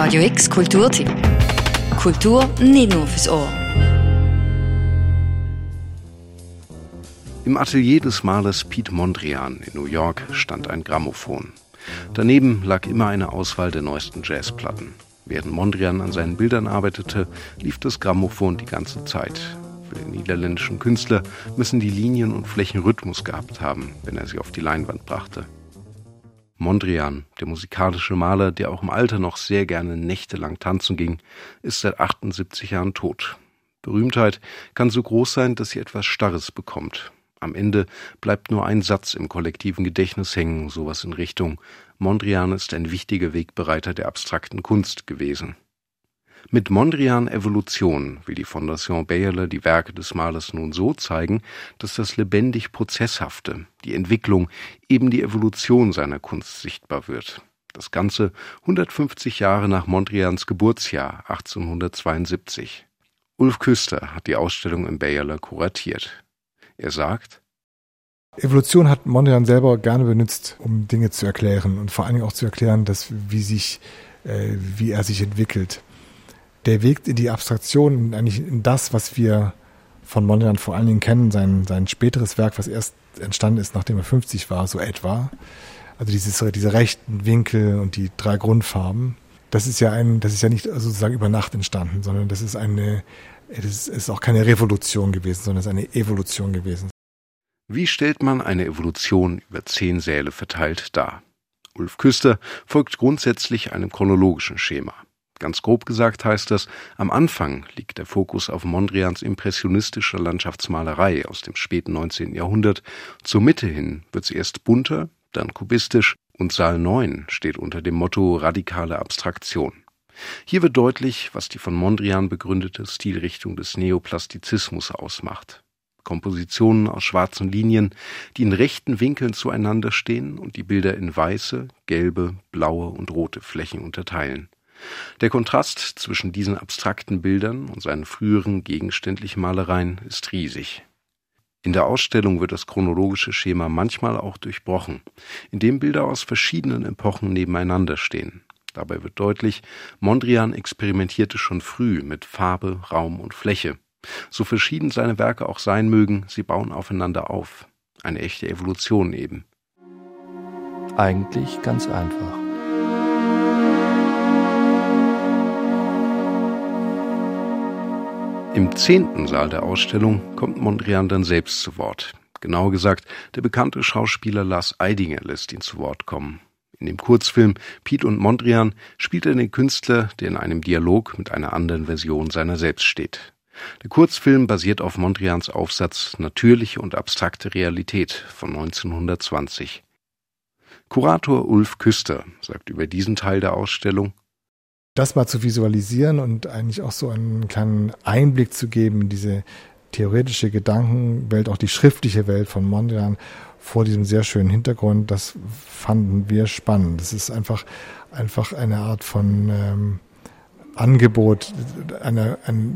Radio X Kulturtipp. Kultur nicht nur fürs Ohr. Im Atelier des Malers Pete Mondrian in New York stand ein Grammophon. Daneben lag immer eine Auswahl der neuesten Jazzplatten. Während Mondrian an seinen Bildern arbeitete, lief das Grammophon die ganze Zeit. Für den niederländischen Künstler müssen die Linien und Flächen Rhythmus gehabt haben, wenn er sie auf die Leinwand brachte. Mondrian, der musikalische Maler, der auch im Alter noch sehr gerne nächtelang tanzen ging, ist seit 78 Jahren tot. Berühmtheit kann so groß sein, dass sie etwas Starres bekommt. Am Ende bleibt nur ein Satz im kollektiven Gedächtnis hängen, sowas in Richtung Mondrian ist ein wichtiger Wegbereiter der abstrakten Kunst gewesen. Mit Mondrian Evolution will die Fondation Bayerle die Werke des Malers nun so zeigen, dass das lebendig Prozesshafte, die Entwicklung, eben die Evolution seiner Kunst sichtbar wird. Das Ganze 150 Jahre nach Mondrians Geburtsjahr 1872. Ulf Küster hat die Ausstellung im Bayerle kuratiert. Er sagt, Evolution hat Mondrian selber gerne benutzt, um Dinge zu erklären und vor allen Dingen auch zu erklären, dass, wie, sich, äh, wie er sich entwickelt der Weg in die Abstraktion, eigentlich in das, was wir von Mondrian vor allen Dingen kennen, sein, sein späteres Werk, was erst entstanden ist, nachdem er 50 war, so etwa. Also dieses, diese rechten Winkel und die drei Grundfarben. Das ist ja ein, das ist ja nicht sozusagen über Nacht entstanden, sondern das ist eine, das ist auch keine Revolution gewesen, sondern es ist eine Evolution gewesen. Wie stellt man eine Evolution über zehn Säle verteilt dar? Ulf Küster folgt grundsätzlich einem chronologischen Schema. Ganz grob gesagt heißt das, am Anfang liegt der Fokus auf Mondrians impressionistischer Landschaftsmalerei aus dem späten 19. Jahrhundert. Zur Mitte hin wird sie erst bunter, dann kubistisch und Saal 9 steht unter dem Motto radikale Abstraktion. Hier wird deutlich, was die von Mondrian begründete Stilrichtung des Neoplastizismus ausmacht. Kompositionen aus schwarzen Linien, die in rechten Winkeln zueinander stehen und die Bilder in weiße, gelbe, blaue und rote Flächen unterteilen. Der Kontrast zwischen diesen abstrakten Bildern und seinen früheren gegenständlichen Malereien ist riesig. In der Ausstellung wird das chronologische Schema manchmal auch durchbrochen, indem Bilder aus verschiedenen Epochen nebeneinander stehen. Dabei wird deutlich, Mondrian experimentierte schon früh mit Farbe, Raum und Fläche. So verschieden seine Werke auch sein mögen, sie bauen aufeinander auf. Eine echte Evolution eben. Eigentlich ganz einfach. Im zehnten Saal der Ausstellung kommt Mondrian dann selbst zu Wort. Genauer gesagt, der bekannte Schauspieler Lars Eidinger lässt ihn zu Wort kommen. In dem Kurzfilm Piet und Mondrian spielt er den Künstler, der in einem Dialog mit einer anderen Version seiner selbst steht. Der Kurzfilm basiert auf Mondrians Aufsatz Natürliche und abstrakte Realität von 1920. Kurator Ulf Küster sagt über diesen Teil der Ausstellung das mal zu visualisieren und eigentlich auch so einen kleinen Einblick zu geben in diese theoretische Gedankenwelt, auch die schriftliche Welt von Mondrian vor diesem sehr schönen Hintergrund, das fanden wir spannend. Das ist einfach, einfach eine Art von ähm, Angebot, eine, eine,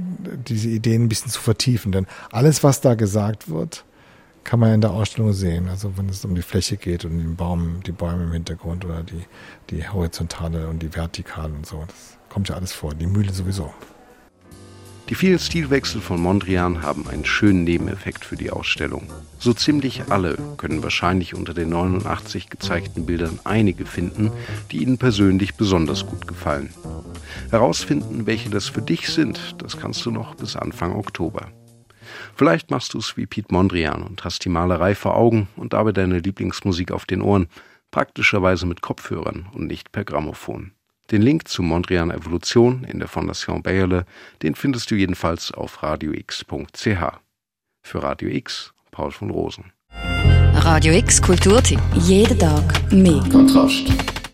diese Ideen ein bisschen zu vertiefen. Denn alles, was da gesagt wird, kann man in der Ausstellung sehen. Also wenn es um die Fläche geht und den Baum, die Bäume im Hintergrund oder die, die horizontale und die vertikale und so. Das kommt ja alles vor. Die Mühle sowieso. Die vielen Stilwechsel von Mondrian haben einen schönen Nebeneffekt für die Ausstellung. So ziemlich alle können wahrscheinlich unter den 89 gezeigten Bildern einige finden, die ihnen persönlich besonders gut gefallen. Herausfinden, welche das für dich sind, das kannst du noch bis Anfang Oktober. Vielleicht machst du es wie Piet Mondrian und hast die Malerei vor Augen und dabei deine Lieblingsmusik auf den Ohren, praktischerweise mit Kopfhörern und nicht per Grammophon. Den Link zu Mondrian Evolution in der Fondation Bayerle, den findest du jedenfalls auf radiox.ch. Für Radio X, Paul von Rosen. Radio X Kulturtipp. Jeden Tag mehr. Kontrast.